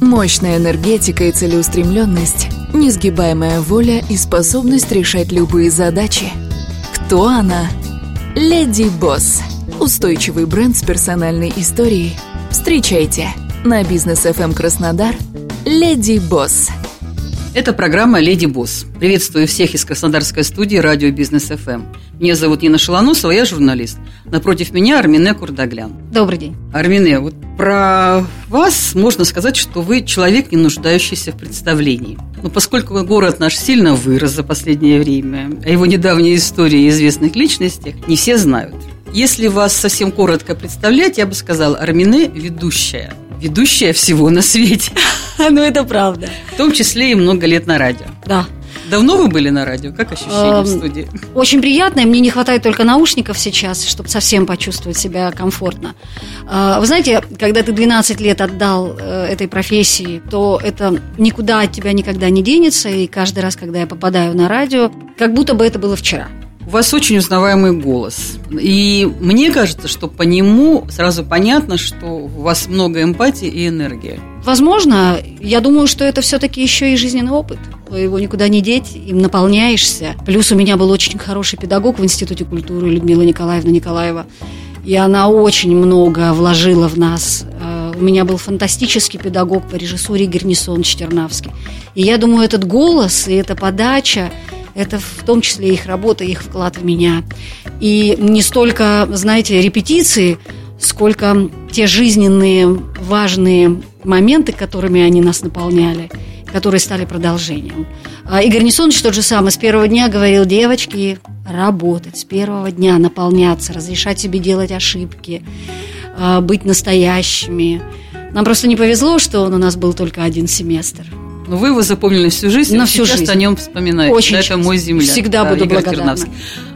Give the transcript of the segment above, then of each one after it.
Мощная энергетика и целеустремленность, несгибаемая воля и способность решать любые задачи. Кто она? Леди Босс. Устойчивый бренд с персональной историей. Встречайте на бизнес FM Краснодар. Леди Босс. Это программа «Леди Босс». Приветствую всех из Краснодарской студии радио «Бизнес ФМ». Меня зовут Нина Шалоносова, я журналист. Напротив меня Армине Курдаглян. Добрый день. Армине, вот про вас можно сказать, что вы человек, не нуждающийся в представлении. Но поскольку город наш сильно вырос за последнее время, а его недавние истории известных личностей не все знают. Если вас совсем коротко представлять, я бы сказала, Армине – ведущая – ведущая всего на свете. Ну, это правда. В том числе и много лет на радио. Да. Давно вы были на радио? Как ощущения в студии? Очень приятно. Мне не хватает только наушников сейчас, чтобы совсем почувствовать себя комфортно. А, вы знаете, когда ты 12 лет отдал э, этой профессии, то это никуда от тебя никогда не денется. И каждый раз, когда я попадаю на радио, как будто бы это было вчера. У вас очень узнаваемый голос. И мне кажется, что по нему сразу понятно, что у вас много эмпатии и энергии. Возможно, я думаю, что это все-таки еще и жизненный опыт. Его никуда не деть, им наполняешься. Плюс у меня был очень хороший педагог в Институте культуры Людмила Николаевна Николаева. И она очень много вложила в нас. Э, у меня был фантастический педагог по режиссуре Игорь Несон Четернавский. И я думаю, этот голос и эта подача, это в том числе их работа, их вклад в меня. И не столько, знаете, репетиции, сколько те жизненные важные моменты, которыми они нас наполняли, которые стали продолжением. А Игорь Несонович тот же самый с первого дня говорил, девочки, работать с первого дня, наполняться, разрешать себе делать ошибки, а, быть настоящими. Нам просто не повезло, что он у нас был только один семестр. Но вы его запомнили всю жизнь, на всю жизнь. о нем вспоминаете. Очень да, это мой земляк. Всегда да, буду Игорь благодарна. Тернавский.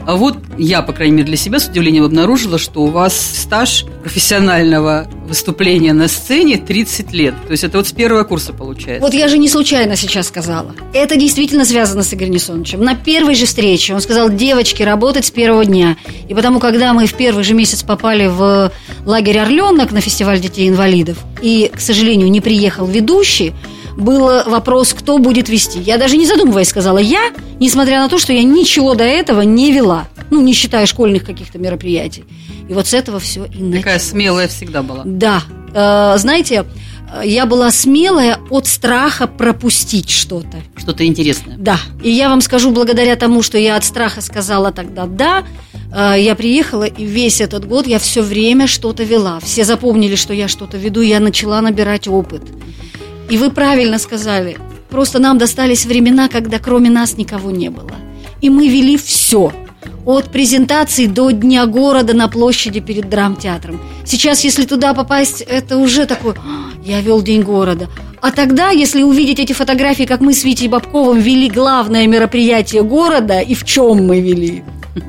А вот я, по крайней мере, для себя с удивлением обнаружила, что у вас стаж профессионального выступления на сцене 30 лет. То есть это вот с первого курса получается. Вот я же не случайно сейчас сказала. Это действительно связано с Игорем Несоновичем. На первой же встрече он сказал, девочки, работать с первого дня. И потому, когда мы в первый же месяц попали в лагерь Орленок на фестиваль детей-инвалидов, и, к сожалению, не приехал ведущий, был вопрос, кто будет вести. Я даже не задумываясь сказала «я», несмотря на то, что я ничего до этого не вела. Ну, не считая школьных каких-то мероприятий. И вот с этого все и началось. Такая смелая всегда была. Да. Э, знаете, я была смелая от страха пропустить что-то. Что-то интересное. Да. И я вам скажу, благодаря тому, что я от страха сказала тогда «да», э, я приехала, и весь этот год я все время что-то вела. Все запомнили, что я что-то веду, я начала набирать опыт. И вы правильно сказали. Просто нам достались времена, когда кроме нас никого не было. И мы вели все. От презентации до Дня города на площади перед драмтеатром. Сейчас, если туда попасть, это уже такой, «А, я вел День города. А тогда, если увидеть эти фотографии, как мы с Витей Бабковым вели главное мероприятие города, и в чем мы вели,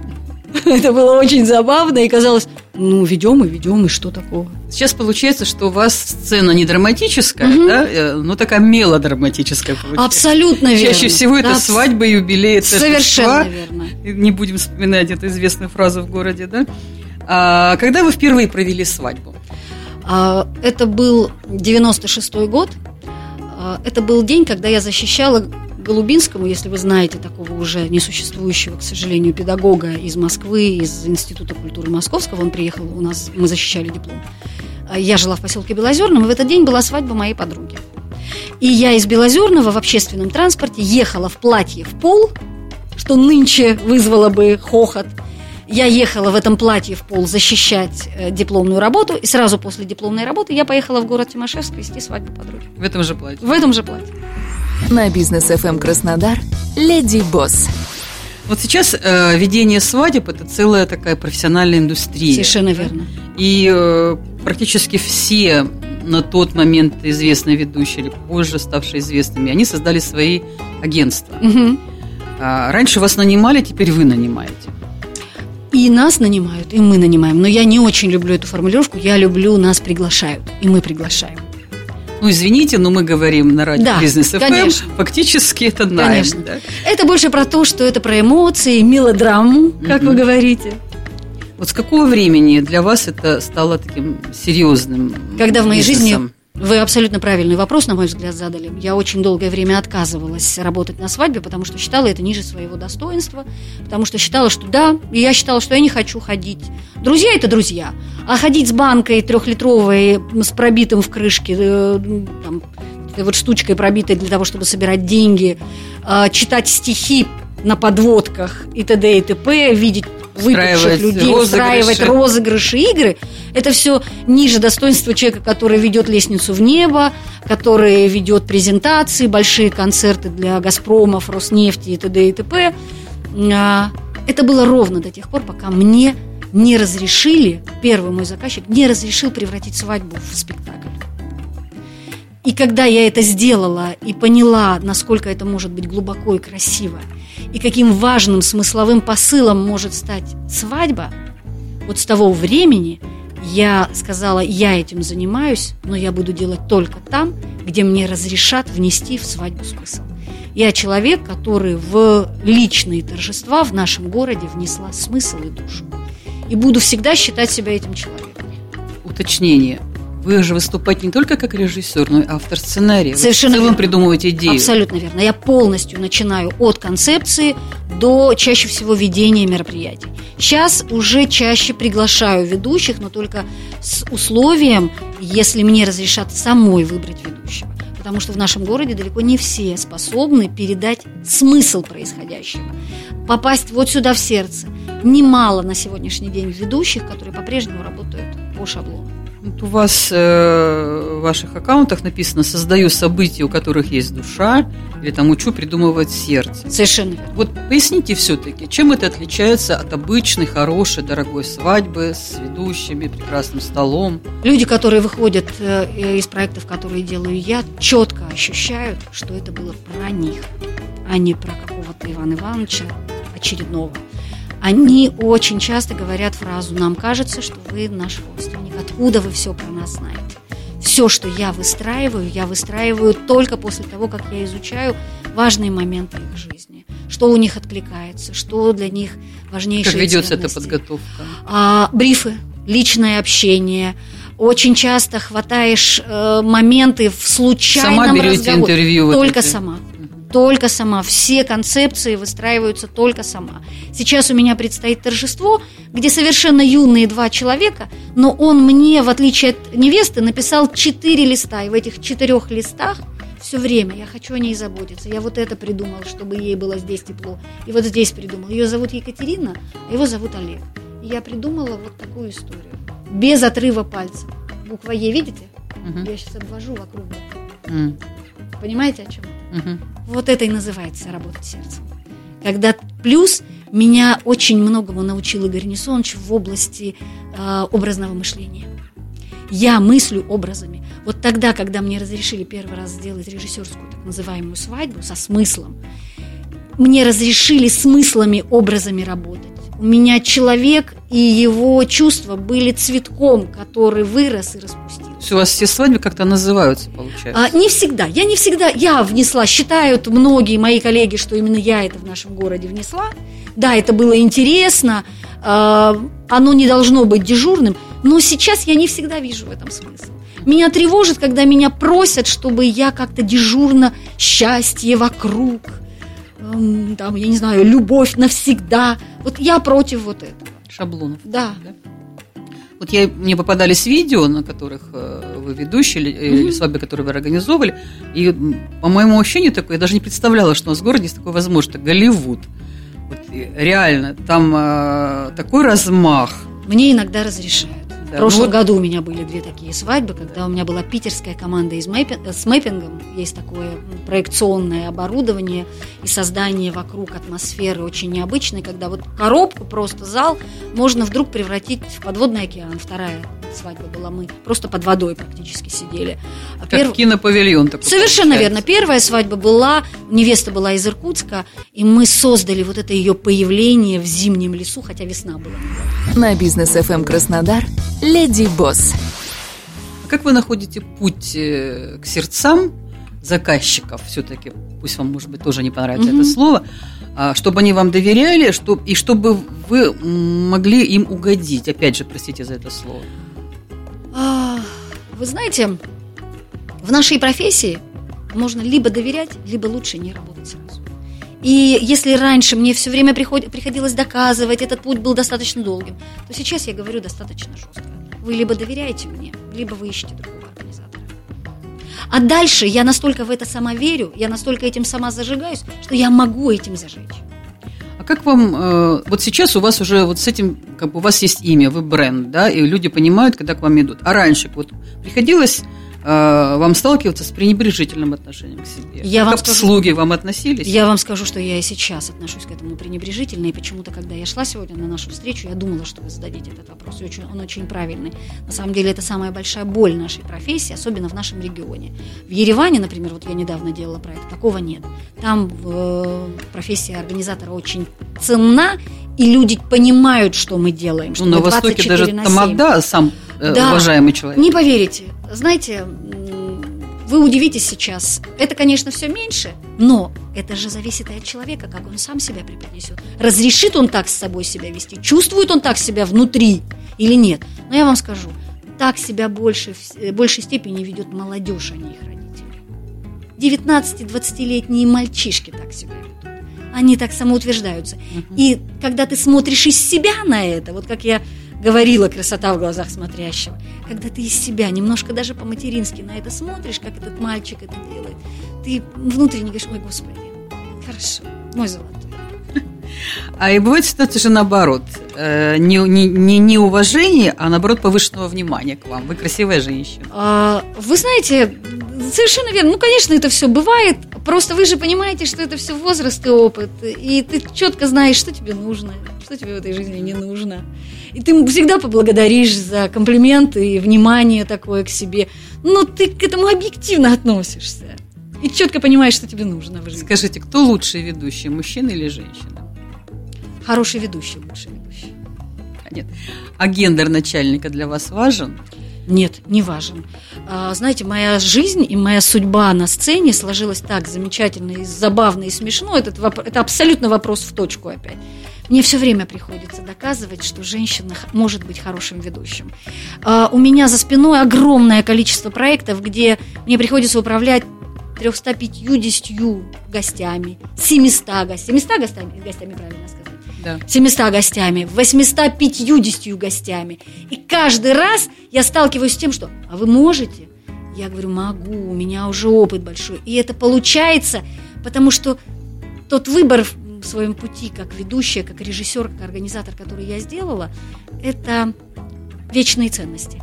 это было очень забавно, и казалось, ну, ведем и ведем, и что такого? Сейчас получается, что у вас сцена не драматическая, угу. да, э, но такая мелодраматическая получается. Абсолютно верно. Чаще всего это да, свадьба, юбилей, Совершенно верно. Не будем вспоминать эту известную фразу в городе, да? А когда вы впервые провели свадьбу? А, это был 96-й год. А, это был день, когда я защищала Голубинскому, если вы знаете такого уже несуществующего, к сожалению, педагога из Москвы, из Института культуры Московского, он приехал у нас, мы защищали диплом. А я жила в поселке Белозерном, и в этот день была свадьба моей подруги. И я из Белозерного в общественном транспорте ехала в платье в пол, что нынче вызвало бы хохот. Я ехала в этом платье в пол защищать э, дипломную работу, и сразу после дипломной работы я поехала в город Тимошевск вести свадьбу подруги. В этом же платье? В этом же платье. На бизнес FM Краснодар Леди Босс. Вот сейчас э, ведение свадеб это целая такая профессиональная индустрия. Совершенно верно. И э, практически все на тот момент известные ведущие или позже ставшие известными, они создали свои агентства. Угу. А раньше вас нанимали, теперь вы нанимаете. И нас нанимают, и мы нанимаем. Но я не очень люблю эту формулировку. Я люблю нас приглашают, и мы приглашаем. Ну, извините, но мы говорим на радио Да, Бизнес ФМ. конечно. Фактически это найм. Конечно. да? Это больше про то, что это про эмоции, мелодраму, как вы Мгм. говорите. Вот с какого времени для вас это стало таким серьезным Когда в моей жизни бизнесом? Вы абсолютно правильный вопрос, на мой взгляд, задали. Я очень долгое время отказывалась работать на свадьбе, потому что считала это ниже своего достоинства, потому что считала, что да, и я считала, что я не хочу ходить. Друзья – это друзья. А ходить с банкой трехлитровой, с пробитым в крышке, э, там, вот штучкой пробитой для того, чтобы собирать деньги, э, читать стихи на подводках и т.д. и т.п., видеть выпивших людей, розыгрыши. устраивать розыгрыши, игры, это все ниже достоинства человека, который ведет лестницу в небо, который ведет презентации, большие концерты для Газпромов, Роснефти и т.д. и т.п. А, Это было ровно до тех пор, пока мне не разрешили, первый мой заказчик не разрешил превратить свадьбу в спектакль. И когда я это сделала и поняла, насколько это может быть глубоко и красиво, и каким важным смысловым посылом может стать свадьба, вот с того времени я сказала, я этим занимаюсь, но я буду делать только там, где мне разрешат внести в свадьбу смысл. Я человек, который в личные торжества в нашем городе внесла смысл и душу. И буду всегда считать себя этим человеком. Уточнение. Вы же выступаете не только как режиссер, но и автор сценария. Совершенно Вы в целом верно. придумываете идею. Абсолютно верно. Я полностью начинаю от концепции до чаще всего ведения мероприятий. Сейчас уже чаще приглашаю ведущих, но только с условием, если мне разрешат самой выбрать ведущего. Потому что в нашем городе далеко не все способны передать смысл происходящего, попасть вот сюда в сердце. Немало на сегодняшний день ведущих, которые по-прежнему работают по шаблону. Вот у вас э, в ваших аккаунтах написано «Создаю события, у которых есть душа» или там «Учу придумывать сердце». Совершенно верно. Вот поясните все-таки, чем это отличается от обычной, хорошей, дорогой свадьбы с ведущими, прекрасным столом? Люди, которые выходят э, из проектов, которые делаю я, четко ощущают, что это было про них, а не про какого-то Ивана Ивановича очередного. Они очень часто говорят фразу «Нам кажется, что вы наш родственник. Откуда вы все про нас знаете?» Все, что я выстраиваю, я выстраиваю только после того, как я изучаю важные моменты их жизни. Что у них откликается, что для них важнейшие Как ведется эта ценности подготовка? а, брифы, личное общение. Очень часто хватаешь э, моменты в случайном Сама берете разговоре. интервью? вот Только эти? сама. Только сама. Все концепции выстраиваются только сама. Сейчас у меня предстоит торжество, где совершенно юные два человека, но он мне, в отличие от невесты, написал четыре листа. И в этих четырех листах все время я хочу о ней заботиться. Я вот это придумал, чтобы ей было здесь тепло. И вот здесь придумал. Ее зовут Екатерина, а его зовут Олег. И я придумала вот такую историю. Без отрыва пальца. Буква Е, видите? Мгм. Я сейчас обвожу вокруг. М, Понимаете, о чем? Мгм. Вот это и называется работать сердцем. Когда плюс меня очень многому научил Игорь Несонович в области э, образного мышления. Я мыслю образами. Вот тогда, когда мне разрешили первый раз сделать режиссерскую так называемую свадьбу со смыслом, мне разрешили смыслами, образами работать. У меня человек и его чувства были цветком, который вырос и распустился. Есть у вас все свадьбы как-то называются, получается? А, не всегда. Я не всегда. Я внесла. Считают многие мои коллеги, что именно я это в нашем городе внесла. Да, это было интересно. а, оно не должно быть дежурным. Но сейчас я не всегда вижу в этом смысл. Меня тревожит, когда меня просят, чтобы я как-то дежурно счастье вокруг, эм, там, я не знаю, любовь навсегда. Вот я против вот этого. Шаблонов. Да. Вот я, мне попадались видео, на которых э, вы ведущие, или, или свадьбы, которые вы организовывали, и по моему ощущению такое, я даже не представляла, что у нас в городе есть такое возможно, это Голливуд. Вот, реально, там э, такой размах. Мне иногда разрешают. В прошлом ну, году у меня были две такие свадьбы, когда у меня была питерская команда из мэпи... с мэппингом. Есть такое проекционное оборудование и создание вокруг атмосферы очень необычной, когда вот коробку, просто зал можно вдруг превратить в подводный океан. Вторая свадьба была, мы просто под водой практически сидели. А как Перв... кинопавильон такой Совершенно получается. верно. Первая свадьба была, невеста была из Иркутска, и мы создали вот это ее появление в зимнем лесу, хотя весна была. На бизнес FM эм Краснодар Леди Босс. Как вы находите путь э, к сердцам заказчиков все-таки, пусть вам, может быть, тоже не понравится mm-hmm. это слово, а, чтобы они вам доверяли, чтобы, и чтобы вы могли им угодить. Опять же, простите за это слово. А, вы знаете, в нашей профессии можно либо доверять, либо лучше не работать сразу. И если раньше мне все время приход... приходилось доказывать, этот путь был достаточно долгим, то сейчас я говорю достаточно жестко. Вы либо доверяете мне, либо вы ищете другого организатора. А дальше я настолько в это сама верю, я настолько этим сама зажигаюсь, что я могу этим зажечь. А как вам, э, вот сейчас у вас уже вот с этим, как бы у вас есть имя, вы бренд, да, и люди понимают, когда к вам идут. А раньше вот приходилось вам сталкиваться с пренебрежительным отношением к себе? Я как вам скажу, слуги вам относились? Я вам скажу, что я и сейчас отношусь к этому пренебрежительно, и почему-то, когда я шла сегодня на нашу встречу, я думала, что вы зададите этот вопрос, и очень, он очень правильный. На самом деле, это самая большая боль нашей профессии, особенно в нашем регионе. В Ереване, например, вот я недавно делала проект, такого нет. Там э, профессия организатора очень ценна, и люди понимают, что мы делаем. Что ну, на Востоке даже на Тамада сам э, да, уважаемый человек. Не поверите, знаете, вы удивитесь сейчас. Это, конечно, все меньше, но это же зависит и от человека, как он сам себя преподнесет. Разрешит он так с собой себя вести, чувствует он так себя внутри или нет. Но я вам скажу, так себя больше, в э, большей степени ведет молодежь, а не их родители. 19-20-летние мальчишки так себя ведут. Они так самоутверждаются. И когда ты смотришь из себя на это, вот как я говорила красота в глазах смотрящего. Когда ты из себя немножко даже по-матерински на это смотришь, как этот мальчик это делает, ты внутренне говоришь, ой, господи, хорошо, мой золотой. А и бывает ситуация же наоборот. Э, не, не, не неуважение, а наоборот повышенного внимания к вам. Вы красивая женщина. А, вы знаете, совершенно верно. Ну, конечно, это все бывает. Просто вы же понимаете, что это все возраст и опыт. И ты четко знаешь, что тебе нужно, что тебе в этой жизни не нужно. И ты всегда поблагодаришь за комплименты и внимание такое к себе. Но ты к этому объективно относишься. И четко понимаешь, что тебе нужно в жизни. Скажите, кто лучший ведущий, мужчина или женщина? Хороший ведущий, лучший ведущий. А нет. А гендер начальника для вас важен? Нет, не важен. А, знаете, моя жизнь и моя судьба на сцене сложилась так замечательно и забавно и смешно. Это, это абсолютно вопрос в точку опять. Мне все время приходится доказывать, что женщина может быть хорошим ведущим. А, у меня за спиной огромное количество проектов, где мне приходится управлять 350 гостями, 700 гостями, 700 гостями, гостями правильно сказать, да. 700 гостями, 850 гостями. И каждый раз я сталкиваюсь с тем, что «а вы можете?» Я говорю, могу, у меня уже опыт большой. И это получается, потому что тот выбор в своем пути, как ведущая, как режиссер, как организатор, который я сделала, это вечные ценности.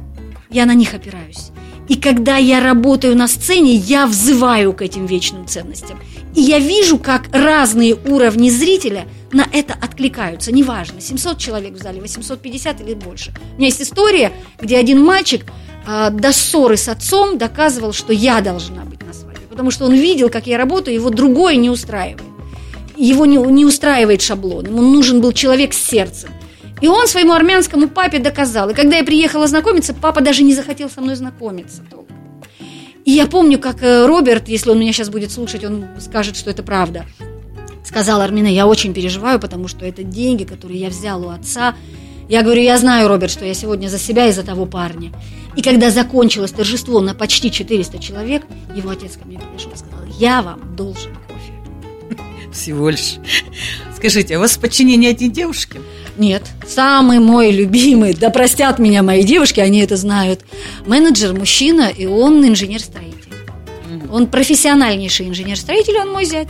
Я на них опираюсь. И когда я работаю на сцене, я взываю к этим вечным ценностям. И я вижу, как разные уровни зрителя на это откликаются. Неважно, 700 человек в зале, 850 или больше. У меня есть история, где один мальчик э, до ссоры с отцом доказывал, что я должна быть на свадьбе. Потому что он видел, как я работаю, его другое не устраивает его не, не устраивает шаблон, ему нужен был человек с сердцем. И он своему армянскому папе доказал. И когда я приехала знакомиться, папа даже не захотел со мной знакомиться. И я помню, как э, Роберт, если он меня сейчас будет слушать, он скажет, что это правда. Сказал Армина, я очень переживаю, потому что это деньги, которые я взял у отца. Я говорю, я знаю, Роберт, что я сегодня за себя и за того парня. И когда закончилось торжество на почти 400 человек, его отец ко мне подошел и сказал, я вам должен всего лишь. Скажите, а у вас в подчинении одни девушки? Нет, самый мой любимый, да простят меня мои девушки, они это знают, менеджер мужчина, и он инженер-строитель. Он профессиональнейший инженер-строитель, он мой зять.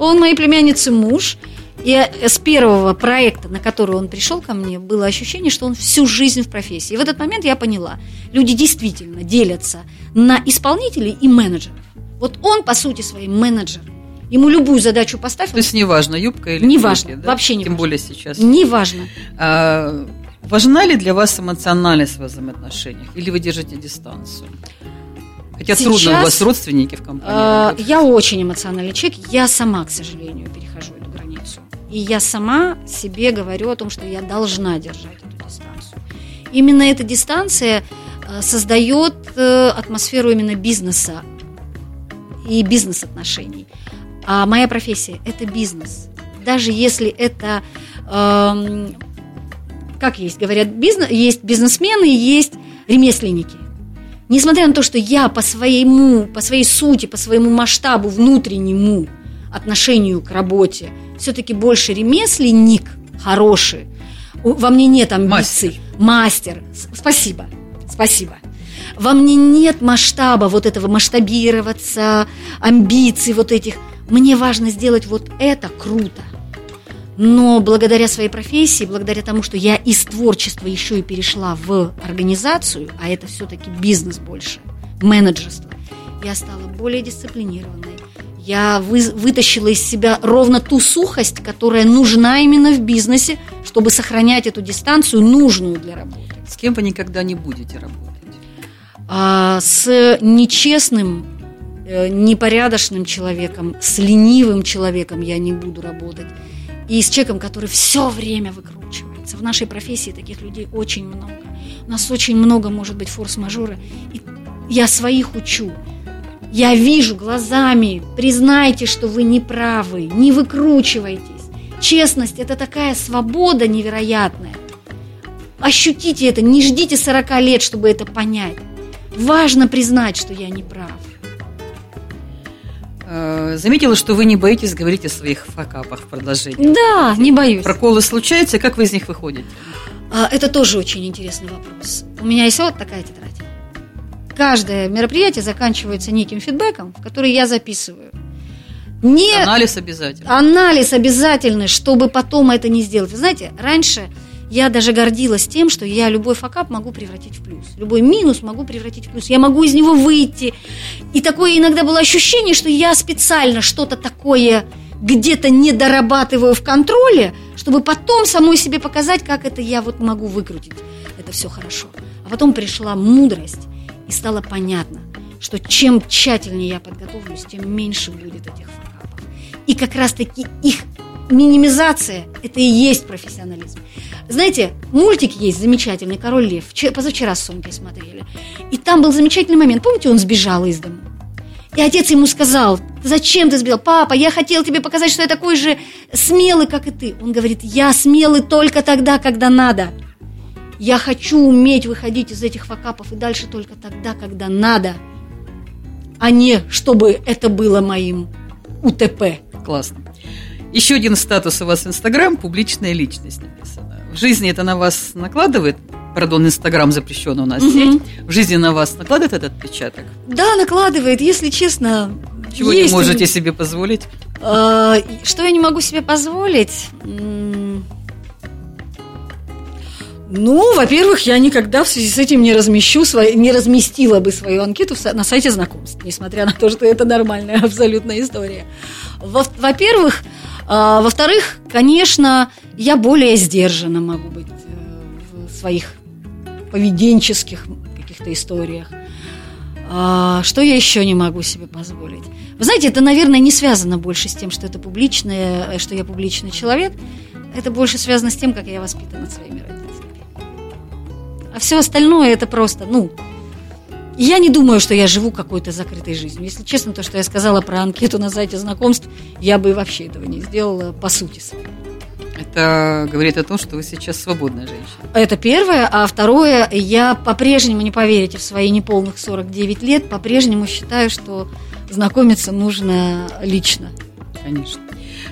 Он моей племянницы муж, И с первого проекта, на который он пришел ко мне, было ощущение, что он всю жизнь в профессии. И в этот момент я поняла, люди действительно делятся на исполнителей и менеджеров. Вот он, по сути, своей менеджер. Ему любую задачу поставь. То есть неважно, юбка или Неважно, да? вообще не Тем важно. более сейчас. Неважно. А, важна ли для вас эмоциональность в взаимоотношениях? Или вы держите дистанцию? Хотя трудно, у Сейчас, вас родственники в компании. Работают. Я очень эмоциональный человек. Я сама, к сожалению, перехожу эту границу. И я сама себе говорю о том, что я должна держать эту дистанцию. Именно эта дистанция э, создает э, атмосферу именно бизнеса и бизнес-отношений. А моя профессия – это бизнес. Даже если это, эм, как есть, говорят, бизнес, есть бизнесмены, есть ремесленники. Несмотря на то, что я по своему, по своей сути, по своему масштабу внутреннему отношению к работе все-таки больше ремесленник хороший, во мне нет амбиций. Мастер. С- Спасибо. Спасибо. Во мне нет масштаба вот этого масштабироваться, амбиций вот этих. Мне важно сделать вот это круто. Но благодаря своей профессии, благодаря тому, что я из творчества еще и перешла в организацию, а это все-таки бизнес больше, менеджерство, я стала более дисциплинированной. Я вы- вытащила из себя ровно ту сухость, которая нужна именно в бизнесе, чтобы сохранять эту дистанцию, нужную для работы. С кем вы никогда не будете работать? А, с нечестным, э, непорядочным человеком, с ленивым человеком я не буду работать. И с человеком, который все время выкручивается. В нашей профессии таких людей очень много. У нас очень много, может быть, форс-мажора. И я своих учу. Я вижу глазами. Признайте, что вы не правы. Не выкручивайтесь. Честность – это такая свобода невероятная. Ощутите это, не ждите 40 лет, чтобы это понять. Важно признать, что я не прав. Э, Заметила, что вы не боитесь говорить о своих факапах в продолжении. Да, не боюсь. Проколы случаются, как вы из них выходите? А, Это тоже очень интересный вопрос. У меня есть вот такая тетрадь. Каждое мероприятие заканчивается неким фидбэком, который я записываю. Не Анализ обязательно. анализ обязательный, чтобы потом это не сделать. Вы знаете, раньше я даже гордилась тем, что я любой факап могу превратить в плюс. Любой минус могу превратить в плюс. Я могу из него выйти. И такое иногда было ощущение, что я специально что-то такое где-то не дорабатываю в контроле, чтобы потом самой себе показать, как это я вот могу выкрутить. Это все хорошо. А потом пришла мудрость, и стало понятно, что чем тщательнее я подготовлюсь, тем меньше будет этих факапов. И как раз-таки их минимизация – это и есть профессионализм. Знаете, мультик есть замечательный «Король лев». Вчера- Позавчера с Сонькой смотрели. И там был замечательный момент. Помните, он сбежал из дома? И отец ему сказал, зачем ты сбежал? Папа, я хотел тебе показать, что я такой же смелый, как и ты. Он говорит, я смелый только тогда, когда надо. Я хочу уметь выходить из этих факапов и дальше только тогда, когда надо, а не чтобы это было моим УТП. Классно. Еще один статус у вас в Инстаграм – публичная личность написано. В жизни это на вас накладывает? Пардон, Инстаграм запрещен у нас сеть. В жизни на вас накладывает этот отпечаток? Да, накладывает, если честно. Чего есть не можете себе позволить? А, Что я не могу себе позволить? Ну, во-первых, я никогда в связи с этим не размещу, свои- не разместила бы свою анкету на сайте знакомств, несмотря на то, что это нормальная абсолютная история. Во- Во-первых, а, во-вторых, конечно, я более сдержанно могу быть э, в своих поведенческих каких-то историях. А, Что я еще не могу себе позволить? Вы знаете, это, наверное, не связано больше с тем, что это публичное, э, что я публичный человек. Это больше связано с тем, как я воспитана своими родителями. А все остальное это просто, ну, я не думаю, что я живу какой-то закрытой жизнью. Если честно, то, что я сказала про анкету на сайте знакомств, я бы вообще этого не сделала по сути своей. Это говорит о том, что вы сейчас свободная женщина. Это первое. А второе, я по-прежнему, не поверите, в свои неполных 49 лет, по-прежнему считаю, что знакомиться нужно лично. Конечно.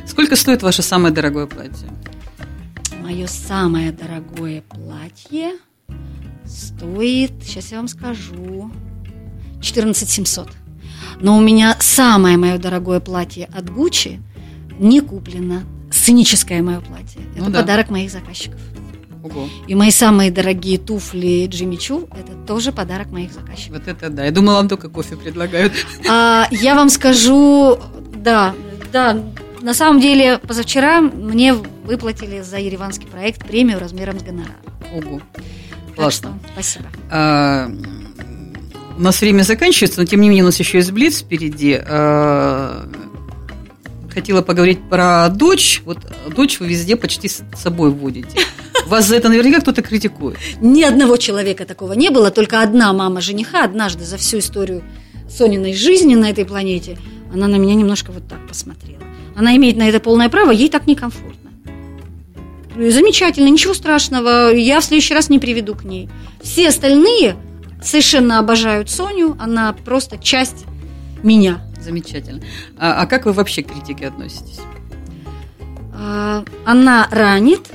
Сколько стоит ваше самое дорогое платье? Мое самое дорогое платье стоит, сейчас я вам скажу, 14 700. Но у меня самое мое дорогое платье от Гуччи не куплено. сценическое мое платье. Ну это да. подарок моих заказчиков. Ого. И мои самые дорогие туфли Джимми Чу – это тоже подарок моих заказчиков. Вот это да. Я думала, вам только кофе предлагают. А, я вам скажу, да, да, на самом деле позавчера мне выплатили за ереванский проект премию размером с гонорар. Ого. Так Классно. что спасибо. А, у нас время заканчивается, но тем не менее у нас еще есть блиц впереди. А, хотела поговорить про дочь. Вот дочь вы везде почти с собой водите. Вас за это наверняка кто-то критикует. Ни одного человека такого не было, только одна мама жениха однажды за всю историю Сониной жизни на этой планете, она на меня немножко вот так посмотрела. Она имеет на это полное право, ей так некомфортно. Замечательно, ничего страшного, я в следующий раз не приведу к ней. Все остальные совершенно обожают Соню, она просто часть меня. Замечательно. А, а как вы вообще к критике относитесь? А, Она ранит,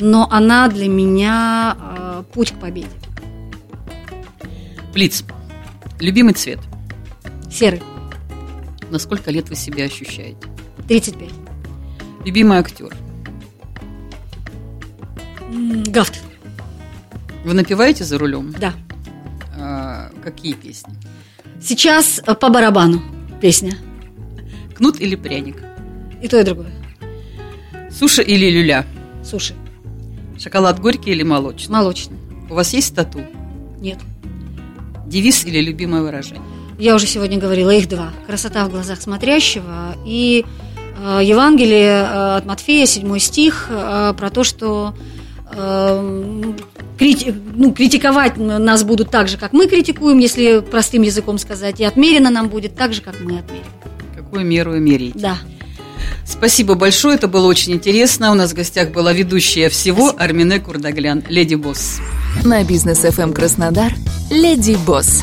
но она для меня а, путь к победе. Блиц. Любимый цвет. Серый, На сколько лет вы себя ощущаете? 35. Любимый актер. Гафт, Вы напеваете за рулем? да. А, какие песни? Сейчас э, по барабану песня. Кнут или пряник? И то, и другое. Суши или люля? Суши. Шоколад горький или молочный? Молочный. У вас есть тату? Нет. Девиз или любимое выражение? Я уже сегодня говорила, их два. Красота в глазах смотрящего и э, Евангелие э, от Матфея, седьмой стих, э, про то, что крити- ну, критиковать нас будут так же, как мы критикуем, если простым языком сказать, и отмерено нам будет так же, как мы отмерим. Какую меру меряете? Да. Спасибо большое, это было очень интересно. У нас в гостях была ведущая всего Армине Курдаглян, Леди Босс. На бизнес FM Краснодар «Леди Босс».